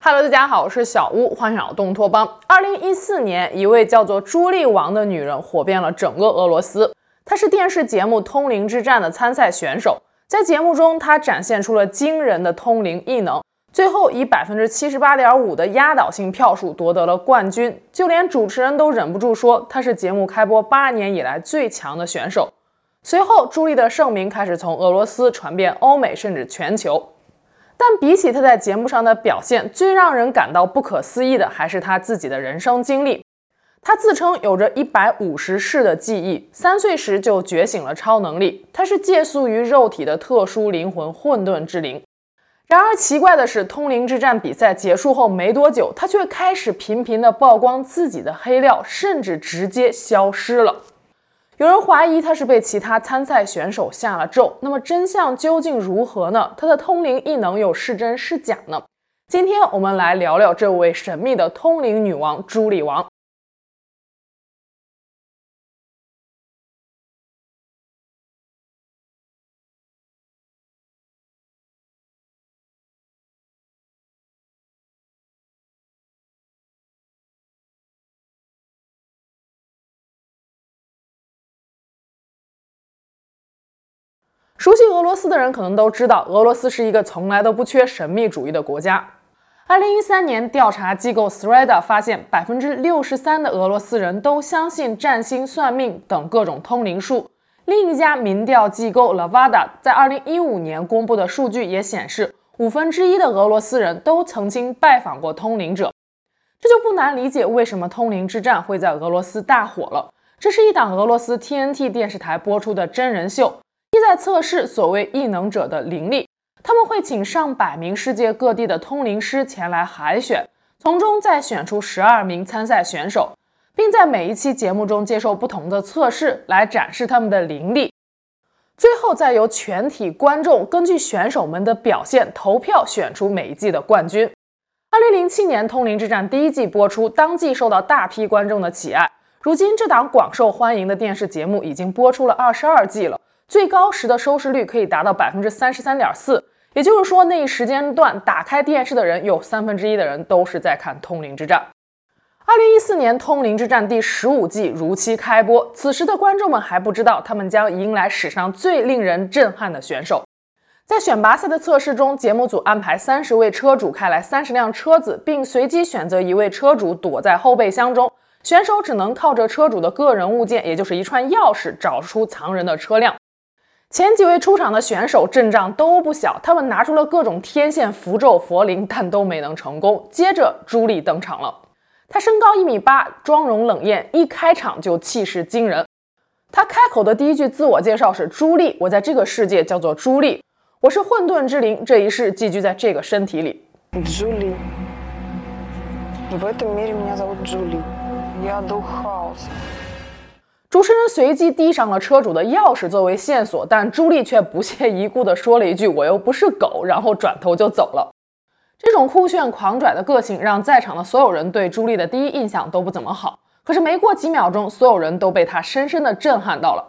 Hello，大家好，我是小屋，欢迎来到东托邦。二零一四年，一位叫做朱莉王的女人火遍了整个俄罗斯。她是电视节目《通灵之战》的参赛选手，在节目中，她展现出了惊人的通灵异能，最后以百分之七十八点五的压倒性票数夺得了冠军。就连主持人都忍不住说，她是节目开播八年以来最强的选手。随后，朱莉的盛名开始从俄罗斯传遍欧美，甚至全球。但比起他在节目上的表现，最让人感到不可思议的还是他自己的人生经历。他自称有着一百五十世的记忆，三岁时就觉醒了超能力。他是借宿于肉体的特殊灵魂——混沌之灵。然而奇怪的是，通灵之战比赛结束后没多久，他却开始频频地曝光自己的黑料，甚至直接消失了。有人怀疑他是被其他参赛选手下了咒，那么真相究竟如何呢？他的通灵异能又是真是假呢？今天我们来聊聊这位神秘的通灵女王朱莉王。熟悉俄罗斯的人可能都知道，俄罗斯是一个从来都不缺神秘主义的国家。二零一三年，调查机构 Sreda 发现，百分之六十三的俄罗斯人都相信占星、算命等各种通灵术。另一家民调机构 Levada 在二零一五年公布的数据也显示，五分之一的俄罗斯人都曾经拜访过通灵者。这就不难理解为什么通灵之战会在俄罗斯大火了。这是一档俄罗斯 TNT 电视台播出的真人秀。在测试所谓异能者的灵力，他们会请上百名世界各地的通灵师前来海选，从中再选出十二名参赛选手，并在每一期节目中接受不同的测试来展示他们的灵力，最后再由全体观众根据选手们的表现投票选出每一季的冠军。二零零七年《通灵之战》第一季播出，当季受到大批观众的喜爱。如今，这档广受欢迎的电视节目已经播出了二十二季了。最高时的收视率可以达到百分之三十三点四，也就是说，那一时间段打开电视的人有三分之一的人都是在看《通灵之战》。二零一四年，《通灵之战》第十五季如期开播，此时的观众们还不知道他们将迎来史上最令人震撼的选手。在选拔赛的测试中，节目组安排三十位车主开来三十辆车子，并随机选择一位车主躲在后备箱中，选手只能靠着车主的个人物件，也就是一串钥匙，找出藏人的车辆。前几位出场的选手阵仗都不小，他们拿出了各种天线、符咒、佛灵，但都没能成功。接着，朱莉登场了。她身高一米八，妆容冷艳，一开场就气势惊人。她开口的第一句自我介绍是：“朱莉，我在这个世界叫做朱莉，我是混沌之灵，这一世寄居在这个身体里。”朱莉主持人随即递上了车主的钥匙作为线索，但朱莉却不屑一顾地说了一句：“我又不是狗。”然后转头就走了。这种酷炫狂拽的个性让在场的所有人对朱莉的第一印象都不怎么好。可是没过几秒钟，所有人都被她深深地震撼到了。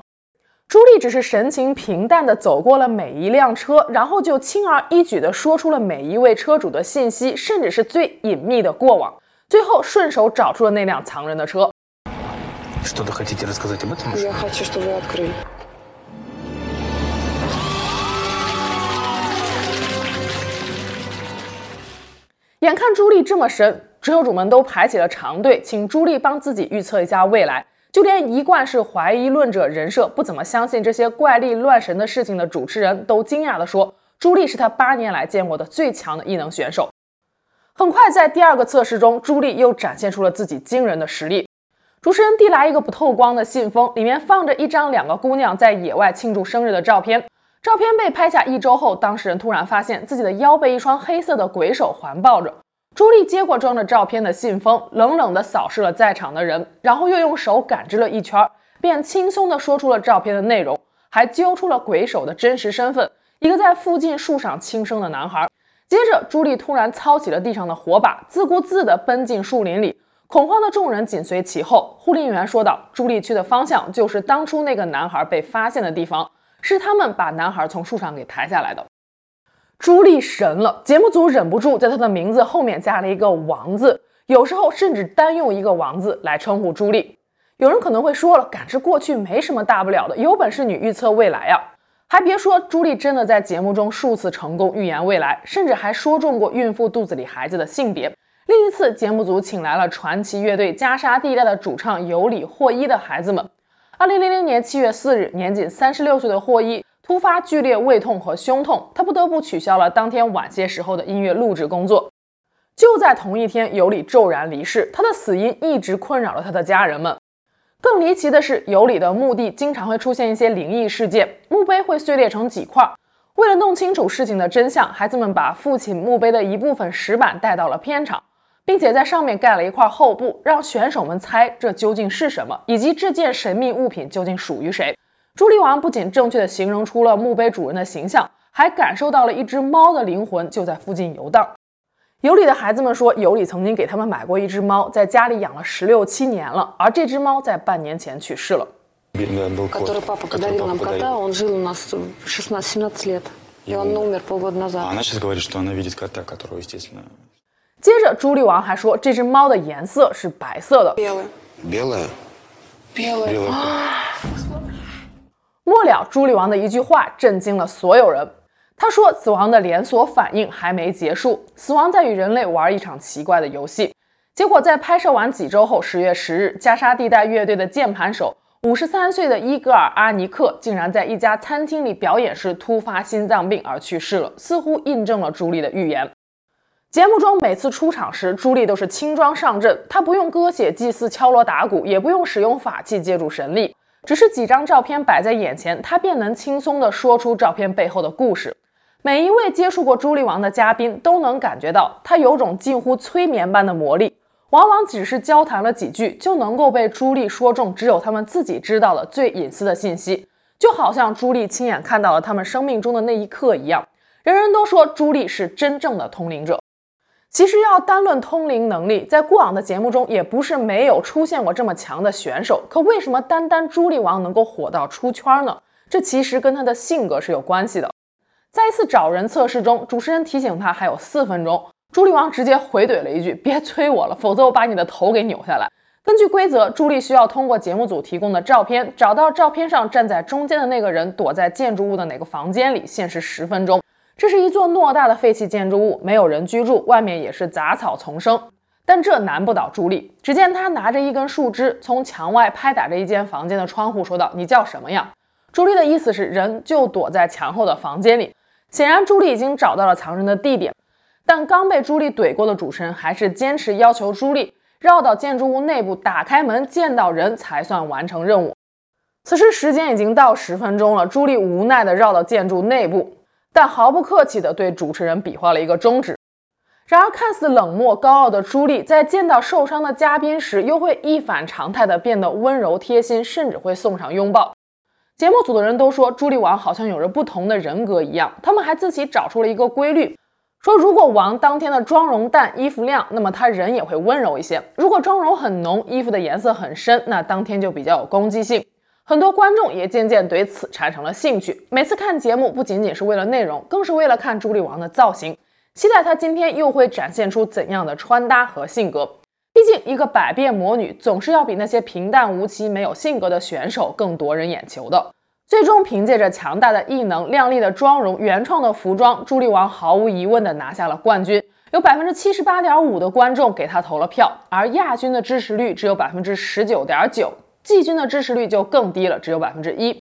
朱莉只是神情平淡地走过了每一辆车，然后就轻而易举地说出了每一位车主的信息，甚至是最隐秘的过往，最后顺手找出了那辆藏人的车。眼看朱莉这么神，车主们都排起了长队，请朱莉帮自己预测一下未来。就连一贯是怀疑论者人设、不怎么相信这些怪力乱神的事情的主持人都惊讶地说：“朱莉是他八年来见过的最强的异能选手。”很快，在第二个测试中，朱莉又展现出了自己惊人的实力。主持人递来一个不透光的信封，里面放着一张两个姑娘在野外庆祝生日的照片。照片被拍下一周后，当事人突然发现自己的腰被一双黑色的鬼手环抱着。朱莉接过装着照片的信封，冷冷地扫视了在场的人，然后又用手感知了一圈，便轻松地说出了照片的内容，还揪出了鬼手的真实身份：一个在附近树上轻生的男孩。接着，朱莉突然操起了地上的火把，自顾自地奔进树林里。恐慌的众人紧随其后。护林员说道：“朱莉去的方向就是当初那个男孩被发现的地方，是他们把男孩从树上给抬下来的。”朱莉神了！节目组忍不住在她的名字后面加了一个“王”字，有时候甚至单用一个“王”字来称呼朱莉。有人可能会说了，感知过去没什么大不了的，有本事你预测未来呀！还别说，朱莉真的在节目中数次成功预言未来，甚至还说中过孕妇肚子里孩子的性别。另一次，节目组请来了传奇乐队加沙地带的主唱尤里·霍伊的孩子们。二零零零年七月四日，年仅三十六岁的霍伊突发剧烈胃痛和胸痛，他不得不取消了当天晚些时候的音乐录制工作。就在同一天，尤里骤然离世，他的死因一直困扰了他的家人们。更离奇的是，尤里的墓地经常会出现一些灵异事件，墓碑会碎裂成几块。为了弄清楚事情的真相，孩子们把父亲墓碑的一部分石板带到了片场。并且在上面盖了一块厚布，让选手们猜这究竟是什么，以及这件神秘物品究竟属于谁。朱莉王不仅正确地形容出了墓碑主人的形象，还感受到了一只猫的灵魂就在附近游荡。尤里的孩子们说，尤里曾经给他们买过一只猫，在家里养了十六七年了，而这只猫在半年前去世了。接着，朱莉王还说，这只猫的颜色是白色的。末了，朱莉王的一句话震惊了所有人。他说：“死亡的连锁反应还没结束，死亡在与人类玩一场奇怪的游戏。”结果，在拍摄完几周后，十月十日，加沙地带乐队的键盘手五十三岁的伊戈尔·阿尼克竟然在一家餐厅里表演时突发心脏病而去世了，似乎印证了朱莉的预言。节目中每次出场时，朱莉都是轻装上阵，她不用割血祭祀、敲锣打鼓，也不用使用法器借助神力，只是几张照片摆在眼前，她便能轻松地说出照片背后的故事。每一位接触过朱莉王的嘉宾都能感觉到，她有种近乎催眠般的魔力，往往只是交谈了几句，就能够被朱莉说中只有他们自己知道的最隐私的信息，就好像朱莉亲眼看到了他们生命中的那一刻一样。人人都说朱莉是真正的通灵者。其实要单论通灵能力，在过往的节目中也不是没有出现过这么强的选手。可为什么单单朱莉王能够火到出圈呢？这其实跟她的性格是有关系的。在一次找人测试中，主持人提醒他还有四分钟，朱莉王直接回怼了一句：“别催我了，否则我把你的头给扭下来。”根据规则，朱莉需要通过节目组提供的照片，找到照片上站在中间的那个人躲在建筑物的哪个房间里，限时十分钟。这是一座偌大的废弃建筑物，没有人居住，外面也是杂草丛生。但这难不倒朱莉。只见她拿着一根树枝，从墙外拍打着一间房间的窗户，说道：“你叫什么呀？”朱莉的意思是人就躲在墙后的房间里。显然，朱莉已经找到了藏人的地点。但刚被朱莉怼过的主持人还是坚持要求朱莉绕到建筑物内部，打开门见到人才算完成任务。此时时间已经到十分钟了，朱莉无奈地绕到建筑内部。但毫不客气地对主持人比划了一个中指。然而，看似冷漠高傲的朱莉，在见到受伤的嘉宾时，又会一反常态地变得温柔贴心，甚至会送上拥抱。节目组的人都说，朱莉王好像有着不同的人格一样。他们还自己找出了一个规律，说如果王当天的妆容淡，衣服亮，那么他人也会温柔一些；如果妆容很浓，衣服的颜色很深，那当天就比较有攻击性。很多观众也渐渐对此产生了兴趣。每次看节目，不仅仅是为了内容，更是为了看朱莉王的造型，期待她今天又会展现出怎样的穿搭和性格。毕竟，一个百变魔女总是要比那些平淡无奇、没有性格的选手更夺人眼球的。最终，凭借着强大的异能、靓丽的妆容、原创的服装，朱莉王毫无疑问地拿下了冠军。有百分之七十八点五的观众给她投了票，而亚军的支持率只有百分之十九点九。季军的支持率就更低了，只有百分之一。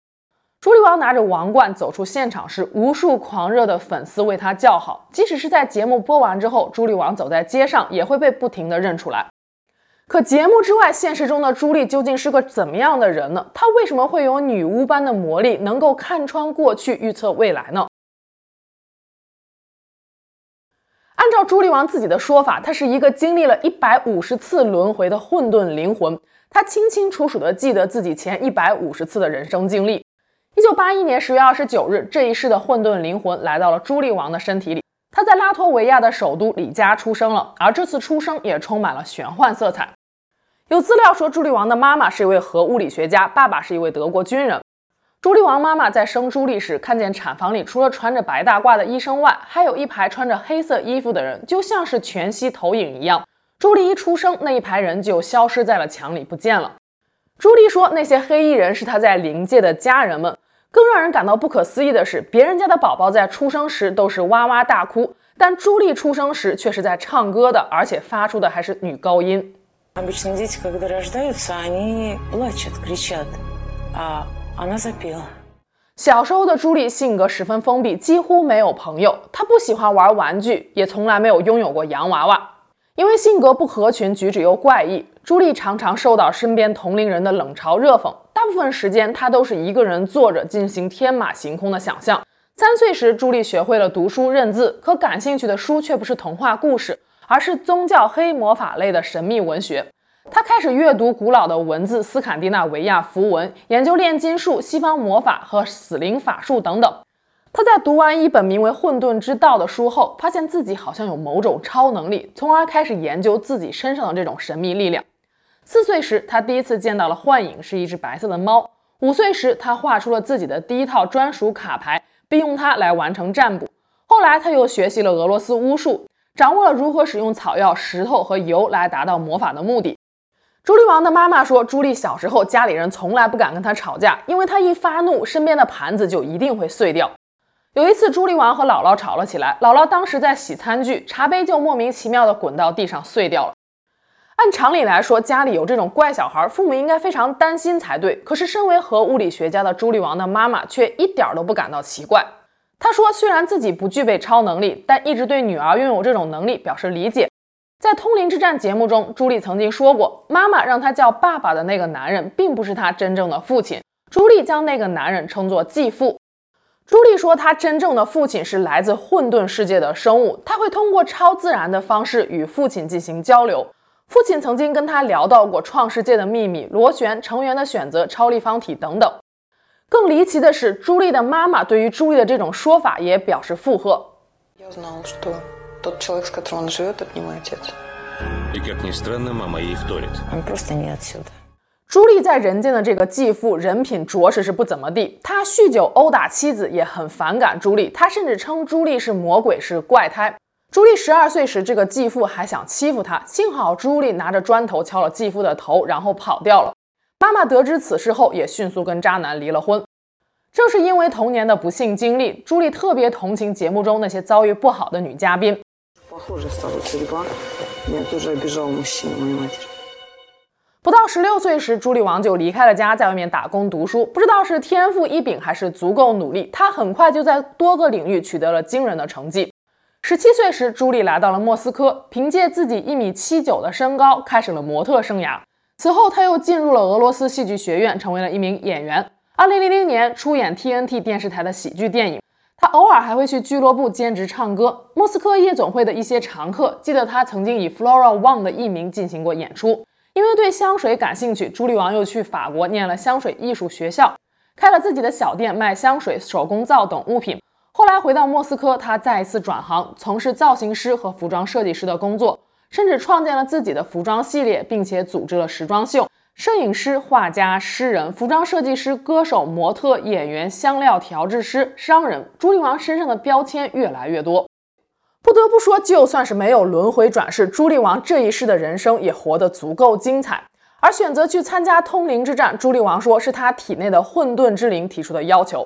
朱莉王拿着王冠走出现场时，无数狂热的粉丝为她叫好。即使是在节目播完之后，朱莉王走在街上也会被不停地认出来。可节目之外，现实中的朱莉究竟是个怎么样的人呢？她为什么会有女巫般的魔力，能够看穿过去，预测未来呢？按照朱莉王自己的说法，她是一个经历了一百五十次轮回的混沌灵魂。他清清楚楚地记得自己前一百五十次的人生经历。一九八一年十月二十九日，这一世的混沌灵魂来到了朱莉王的身体里。他在拉脱维亚的首都里加出生了，而这次出生也充满了玄幻色彩。有资料说，朱莉王的妈妈是一位核物理学家，爸爸是一位德国军人。朱莉王妈妈在生朱莉时，看见产房里除了穿着白大褂的医生外，还有一排穿着黑色衣服的人，就像是全息投影一样。朱莉一出生，那一排人就消失在了墙里，不见了。朱莉说，那些黑衣人是她在灵界的家人们。更让人感到不可思议的是，别人家的宝宝在出生时都是哇哇大哭，但朱莉出生时却是在唱歌的，而且发出的还是女高音。小时候的朱莉性格十分封闭，几乎没有朋友。她不喜欢玩玩具，也从来没有拥有过洋娃娃。因为性格不合群，举止又怪异，朱莉常常受到身边同龄人的冷嘲热讽。大部分时间，她都是一个人坐着进行天马行空的想象。三岁时，朱莉学会了读书认字，可感兴趣的书却不是童话故事，而是宗教黑魔法类的神秘文学。她开始阅读古老的文字，斯堪的纳维亚符文，研究炼金术、西方魔法和死灵法术等等。他在读完一本名为《混沌之道》的书后，发现自己好像有某种超能力，从而开始研究自己身上的这种神秘力量。四岁时，他第一次见到了幻影，是一只白色的猫。五岁时，他画出了自己的第一套专属卡牌，并用它来完成占卜。后来，他又学习了俄罗斯巫术，掌握了如何使用草药、石头和油来达到魔法的目的。朱莉王的妈妈说，朱莉小时候家里人从来不敢跟她吵架，因为她一发怒，身边的盘子就一定会碎掉。有一次，朱莉王和姥姥吵了起来，姥姥当时在洗餐具，茶杯就莫名其妙地滚到地上碎掉了。按常理来说，家里有这种怪小孩，父母应该非常担心才对。可是，身为核物理学家的朱莉王的妈妈却一点都不感到奇怪。她说，虽然自己不具备超能力，但一直对女儿拥有这种能力表示理解。在《通灵之战》节目中，朱莉曾经说过，妈妈让她叫爸爸的那个男人，并不是她真正的父亲。朱莉将那个男人称作继父。朱莉说，她真正的父亲是来自混沌世界的生物，他会通过超自然的方式与父亲进行交流。父亲曾经跟她聊到过创世界的秘密、螺旋、成员的选择、超立方体等等。更离奇的是，朱莉的妈妈对于朱莉的这种说法也表示附和。朱莉在人间的这个继父人品着实是不怎么地，他酗酒殴打妻子，也很反感朱莉，他甚至称朱莉是魔鬼，是怪胎。朱莉十二岁时，这个继父还想欺负她，幸好朱莉拿着砖头敲了继父的头，然后跑掉了。妈妈得知此事后，也迅速跟渣男离了婚。正是因为童年的不幸经历，朱莉特别同情节目中那些遭遇不好的女嘉宾。不到十六岁时，朱莉王就离开了家，在外面打工读书。不知道是天赋异禀还是足够努力，她很快就在多个领域取得了惊人的成绩。十七岁时，朱莉来到了莫斯科，凭借自己一米七九的身高，开始了模特生涯。此后，她又进入了俄罗斯戏剧学院，成为了一名演员。二零零零年，出演 TNT 电视台的喜剧电影。他偶尔还会去俱乐部兼职唱歌。莫斯科夜总会的一些常客记得他曾经以 Flora Wang 的艺名进行过演出。因为对香水感兴趣，朱莉王又去法国念了香水艺术学校，开了自己的小店卖香水、手工皂等物品。后来回到莫斯科，他再一次转行，从事造型师和服装设计师的工作，甚至创建了自己的服装系列，并且组织了时装秀。摄影师、画家、诗人、服装设计师、歌手、模特、演员、香料调制师、商人，朱莉王身上的标签越来越多。不得不说，就算是没有轮回转世，朱莉王这一世的人生也活得足够精彩。而选择去参加通灵之战，朱莉王说是他体内的混沌之灵提出的要求。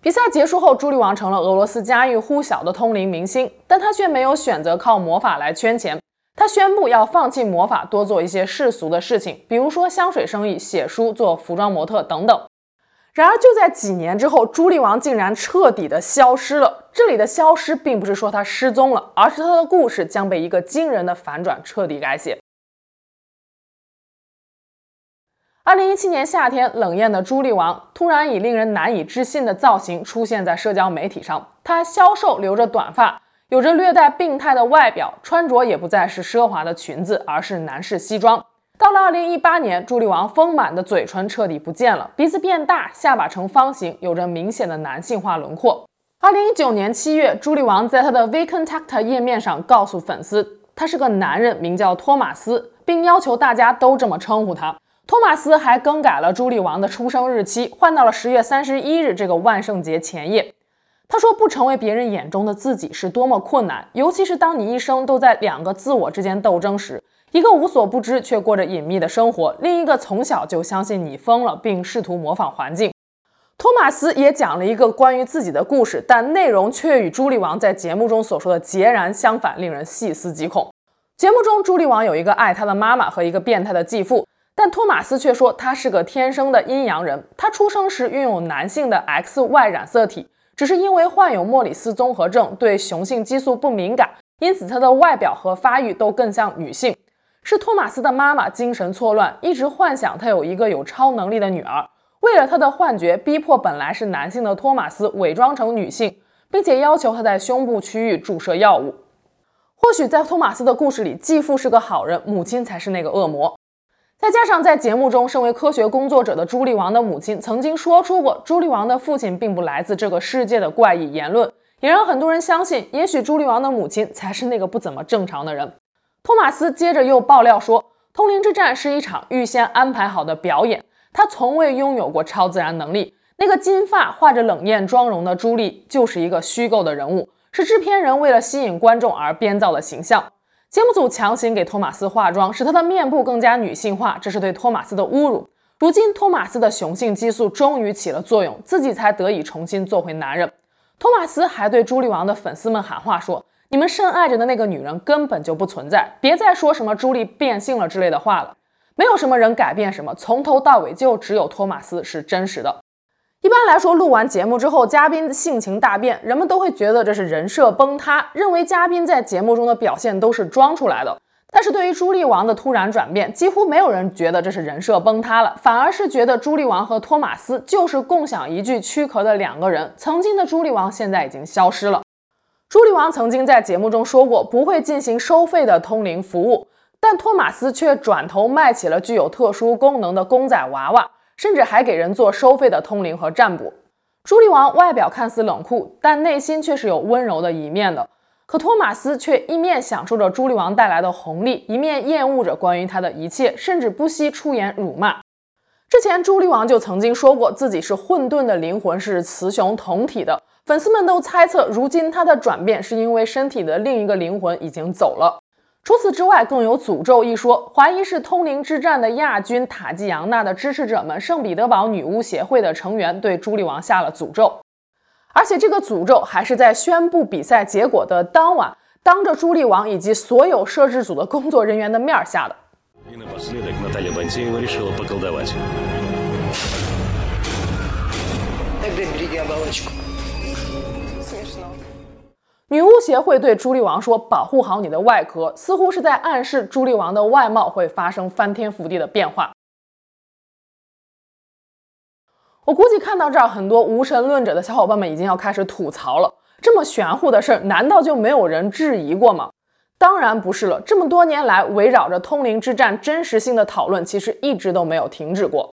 比赛结束后，朱莉王成了俄罗斯家喻户晓的通灵明星，但他却没有选择靠魔法来圈钱。他宣布要放弃魔法，多做一些世俗的事情，比如说香水生意、写书、做服装模特等等。然而，就在几年之后，朱莉王竟然彻底的消失了。这里的消失，并不是说他失踪了，而是他的故事将被一个惊人的反转彻底改写。二零一七年夏天，冷艳的朱莉王突然以令人难以置信的造型出现在社交媒体上。她消瘦，留着短发。有着略带病态的外表，穿着也不再是奢华的裙子，而是男士西装。到了二零一八年，朱莉王丰满的嘴唇彻底不见了，鼻子变大，下巴呈方形，有着明显的男性化轮廓。二零一九年七月，朱莉王在他的 v c o n t a c t 页面上告诉粉丝，他是个男人，名叫托马斯，并要求大家都这么称呼他。托马斯还更改了朱莉王的出生日期，换到了十月三十一日这个万圣节前夜。他说：“不成为别人眼中的自己是多么困难，尤其是当你一生都在两个自我之间斗争时，一个无所不知却过着隐秘的生活，另一个从小就相信你疯了，并试图模仿环境。”托马斯也讲了一个关于自己的故事，但内容却与朱莉王在节目中所说的截然相反，令人细思极恐。节目中，朱莉王有一个爱她的妈妈和一个变态的继父，但托马斯却说他是个天生的阴阳人，他出生时拥有男性的 XY 染色体。只是因为患有莫里斯综合症，对雄性激素不敏感，因此他的外表和发育都更像女性。是托马斯的妈妈精神错乱，一直幻想他有一个有超能力的女儿，为了他的幻觉，逼迫本来是男性的托马斯伪装成女性，并且要求他在胸部区域注射药物。或许在托马斯的故事里，继父是个好人，母亲才是那个恶魔。再加上在节目中，身为科学工作者的朱莉王的母亲曾经说出过朱莉王的父亲并不来自这个世界的怪异言论，也让很多人相信，也许朱莉王的母亲才是那个不怎么正常的人。托马斯接着又爆料说，通灵之战是一场预先安排好的表演，他从未拥有过超自然能力。那个金发、画着冷艳妆容的朱莉就是一个虚构的人物，是制片人为了吸引观众而编造的形象。节目组强行给托马斯化妆，使他的面部更加女性化，这是对托马斯的侮辱。如今，托马斯的雄性激素终于起了作用，自己才得以重新做回男人。托马斯还对朱莉王的粉丝们喊话说：“你们深爱着的那个女人根本就不存在，别再说什么朱莉变性了之类的话了。没有什么人改变什么，从头到尾就只有托马斯是真实的。”一般来说，录完节目之后，嘉宾的性情大变，人们都会觉得这是人设崩塌，认为嘉宾在节目中的表现都是装出来的。但是对于朱莉王的突然转变，几乎没有人觉得这是人设崩塌了，反而是觉得朱莉王和托马斯就是共享一具躯壳的两个人。曾经的朱莉王现在已经消失了。朱莉王曾经在节目中说过不会进行收费的通灵服务，但托马斯却转头卖起了具有特殊功能的公仔娃娃。甚至还给人做收费的通灵和占卜。朱莉王外表看似冷酷，但内心却是有温柔的一面的。可托马斯却一面享受着朱莉王带来的红利，一面厌恶着关于他的一切，甚至不惜出言辱骂。之前朱莉王就曾经说过自己是混沌的灵魂，是雌雄同体的。粉丝们都猜测，如今他的转变是因为身体的另一个灵魂已经走了。除此之外，更有诅咒一说，怀疑是通灵之战的亚军塔季扬娜的支持者们，圣彼得堡女巫协会的成员对朱莉王下了诅咒，而且这个诅咒还是在宣布比赛结果的当晚，当着朱莉王以及所有摄制组的工作人员的面下的。女巫协会对朱莉王说：“保护好你的外壳”，似乎是在暗示朱莉王的外貌会发生翻天覆地的变化。我估计看到这儿，很多无神论者的小伙伴们已经要开始吐槽了：这么玄乎的事儿，难道就没有人质疑过吗？当然不是了，这么多年来，围绕着通灵之战真实性的讨论，其实一直都没有停止过。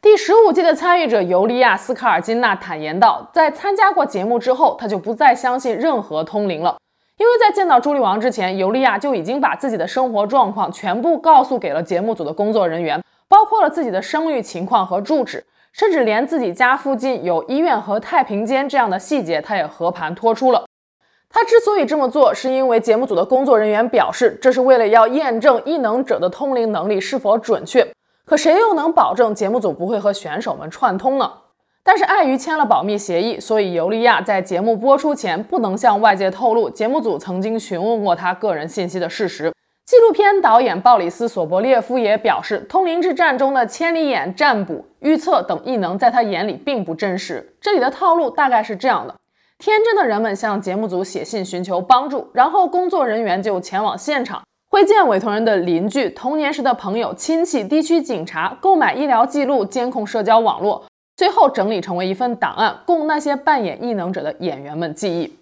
第十五季的参与者尤利亚·斯卡尔金娜坦言道，在参加过节目之后，她就不再相信任何通灵了，因为在见到朱莉王之前，尤利亚就已经把自己的生活状况全部告诉给了节目组的工作人员，包括了自己的生育情况和住址，甚至连自己家附近有医院和太平间这样的细节，她也和盘托出了。她之所以这么做，是因为节目组的工作人员表示，这是为了要验证异能者的通灵能力是否准确。可谁又能保证节目组不会和选手们串通呢？但是碍于签了保密协议，所以尤利亚在节目播出前不能向外界透露节目组曾经询问过他个人信息的事实。纪录片导演鲍里斯·索博列夫也表示，通灵之战中的千里眼、占卜、预测等异能在他眼里并不真实。这里的套路大概是这样的：天真的人们向节目组写信寻求帮助，然后工作人员就前往现场。会见委托人的邻居、童年时的朋友、亲戚、地区警察，购买医疗记录、监控社交网络，最后整理成为一份档案，供那些扮演异能者的演员们记忆。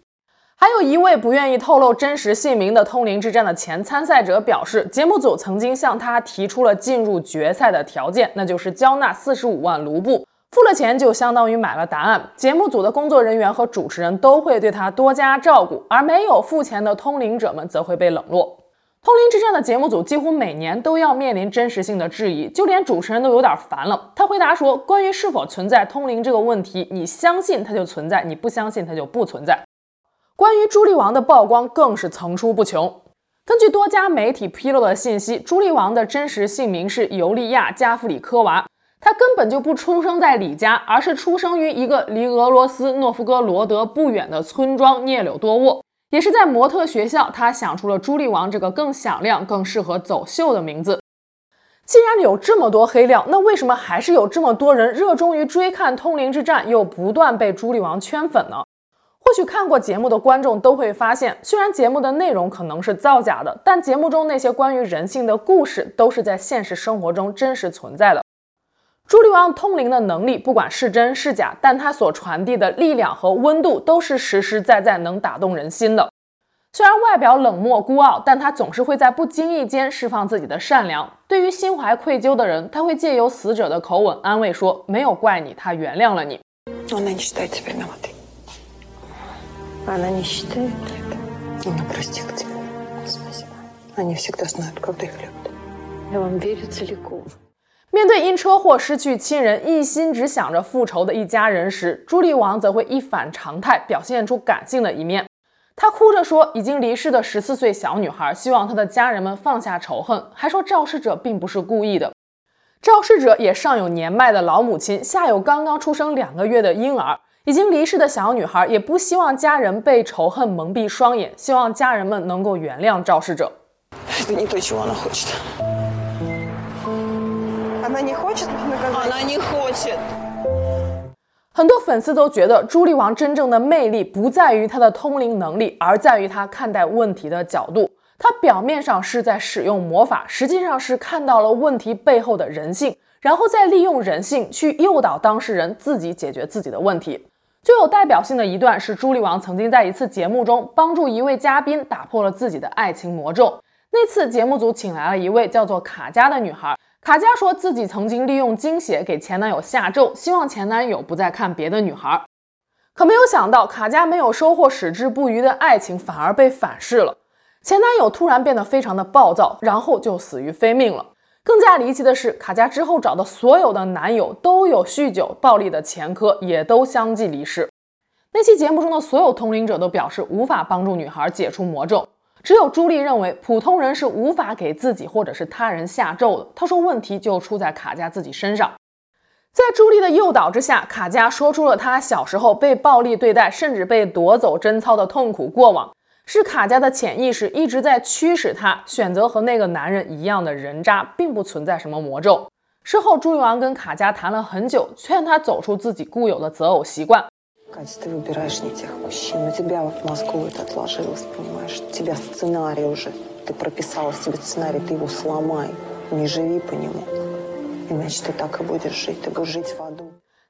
还有一位不愿意透露真实姓名的通灵之战的前参赛者表示，节目组曾经向他提出了进入决赛的条件，那就是交纳四十五万卢布，付了钱就相当于买了答案。节目组的工作人员和主持人都会对他多加照顾，而没有付钱的通灵者们则会被冷落。通灵之战的节目组几乎每年都要面临真实性的质疑，就连主持人都有点烦了。他回答说：“关于是否存在通灵这个问题，你相信它就存在，你不相信它就不存在。”关于朱莉王的曝光更是层出不穷。根据多家媒体披露的信息，朱莉王的真实姓名是尤利亚·加夫里科娃，她根本就不出生在李家，而是出生于一个离俄罗斯诺夫哥罗德不远的村庄聂柳多沃。也是在模特学校，他想出了朱莉王这个更响亮、更适合走秀的名字。既然有这么多黑料，那为什么还是有这么多人热衷于追看《通灵之战》，又不断被朱莉王圈粉呢？或许看过节目的观众都会发现，虽然节目的内容可能是造假的，但节目中那些关于人性的故事都是在现实生活中真实存在的。朱莉王通灵的能力，不管是真是假，但他所传递的力量和温度都是实实在在能打动人心的。虽然外表冷漠孤傲，但他总是会在不经意间释放自己的善良。对于心怀愧疚的人，他会借由死者的口吻安慰说：“没有怪你，他原谅了你。”面对因车祸失去亲人、一心只想着复仇的一家人时，朱莉王则会一反常态，表现出感性的一面。她哭着说：“已经离世的十四岁小女孩，希望她的家人们放下仇恨，还说肇事者并不是故意的。肇事者也上有年迈的老母亲，下有刚刚出生两个月的婴儿。已经离世的小女孩也不希望家人被仇恨蒙蔽双眼，希望家人们能够原谅肇事者。”很多粉丝都觉得朱莉王真正的魅力不在于她的通灵能力，而在于她看待问题的角度。她表面上是在使用魔法，实际上是看到了问题背后的人性，然后再利用人性去诱导当事人自己解决自己的问题。最有代表性的一段是朱莉王曾经在一次节目中帮助一位嘉宾打破了自己的爱情魔咒。那次节目组请来了一位叫做卡佳的女孩。卡佳说自己曾经利用精血给前男友下咒，希望前男友不再看别的女孩。可没有想到，卡佳没有收获矢志不渝的爱情，反而被反噬了。前男友突然变得非常的暴躁，然后就死于非命了。更加离奇的是，卡佳之后找的所有的男友都有酗酒、暴力的前科，也都相继离世。那期节目中的所有通灵者都表示无法帮助女孩解除魔咒。只有朱莉认为，普通人是无法给自己或者是他人下咒的。她说，问题就出在卡佳自己身上。在朱莉的诱导之下，卡佳说出了她小时候被暴力对待，甚至被夺走贞操的痛苦过往。是卡佳的潜意识一直在驱使她选择和那个男人一样的人渣，并不存在什么魔咒。事后，朱莉王跟卡佳谈了很久，劝她走出自己固有的择偶习惯。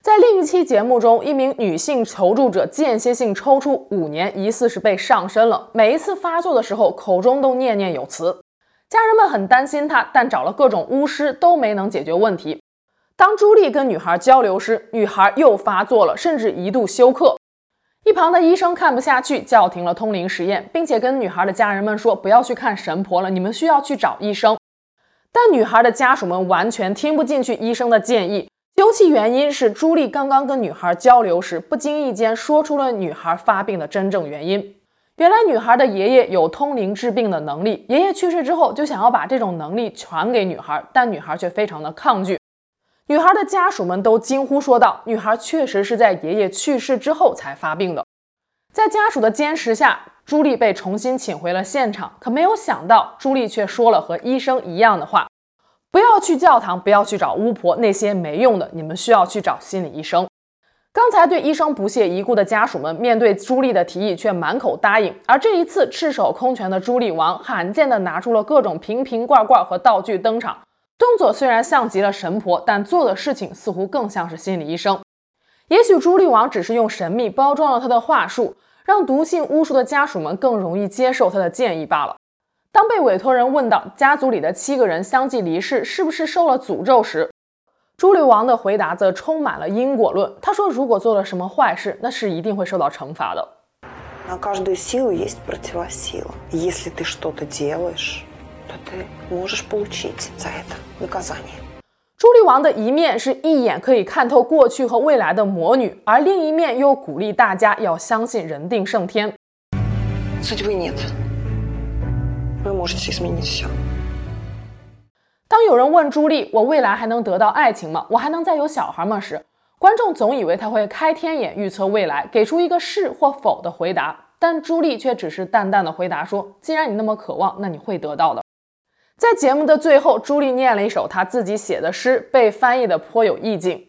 在另一期节目中，一名女性求助者间歇性抽搐五年，疑似是被上身了。每一次发作的时候，口中都念念有词。家人们很担心她，但找了各种巫师都没能解决问题。当朱莉跟女孩交流时，女孩又发作了，甚至一度休克。一旁的医生看不下去，叫停了通灵实验，并且跟女孩的家人们说：“不要去看神婆了，你们需要去找医生。”但女孩的家属们完全听不进去医生的建议。究其原因，是朱莉刚刚跟女孩交流时，不经意间说出了女孩发病的真正原因。原来女孩的爷爷有通灵治病的能力，爷爷去世之后，就想要把这种能力传给女孩，但女孩却非常的抗拒。女孩的家属们都惊呼说道：“女孩确实是在爷爷去世之后才发病的。”在家属的监视下，朱莉被重新请回了现场。可没有想到，朱莉却说了和医生一样的话：“不要去教堂，不要去找巫婆，那些没用的。你们需要去找心理医生。”刚才对医生不屑一顾的家属们，面对朱莉的提议却满口答应。而这一次，赤手空拳的朱莉王罕见地拿出了各种瓶瓶罐罐和道具登场。动作虽然像极了神婆，但做的事情似乎更像是心理医生。也许朱莉王只是用神秘包装了他的话术，让笃信巫术的家属们更容易接受他的建议罢了。当被委托人问到家族里的七个人相继离世是不是受了诅咒时，朱莉王的回答则充满了因果论。他说：“如果做了什么坏事，那是一定会受到惩罚的。”朱莉王的一面是一眼可以看透过去和未来的魔女，而另一面又鼓励大家要相信人定胜天。当有人问朱莉：“我未来还能得到爱情吗？我还能再有小孩吗？”时，观众总以为他会开天眼预测未来，给出一个是或否的回答。但朱莉却只是淡淡的回答说：“既然你那么渴望，那你会得到的。”在节目的最后，朱莉念了一首她自己写的诗，被翻译的颇有意境。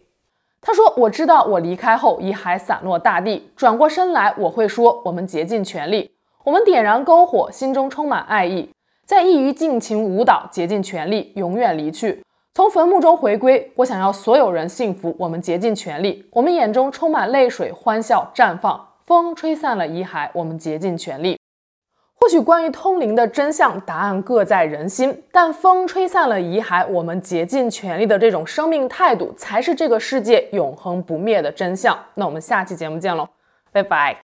她说：“我知道，我离开后，遗骸散落大地。转过身来，我会说：我们竭尽全力，我们点燃篝火，心中充满爱意，在异域尽情舞蹈，竭尽全力，永远离去，从坟墓中回归。我想要所有人幸福，我们竭尽全力，我们眼中充满泪水，欢笑绽放。风吹散了遗骸，我们竭尽全力。”或许关于通灵的真相，答案各在人心。但风吹散了遗骸，我们竭尽全力的这种生命态度，才是这个世界永恒不灭的真相。那我们下期节目见喽，拜拜。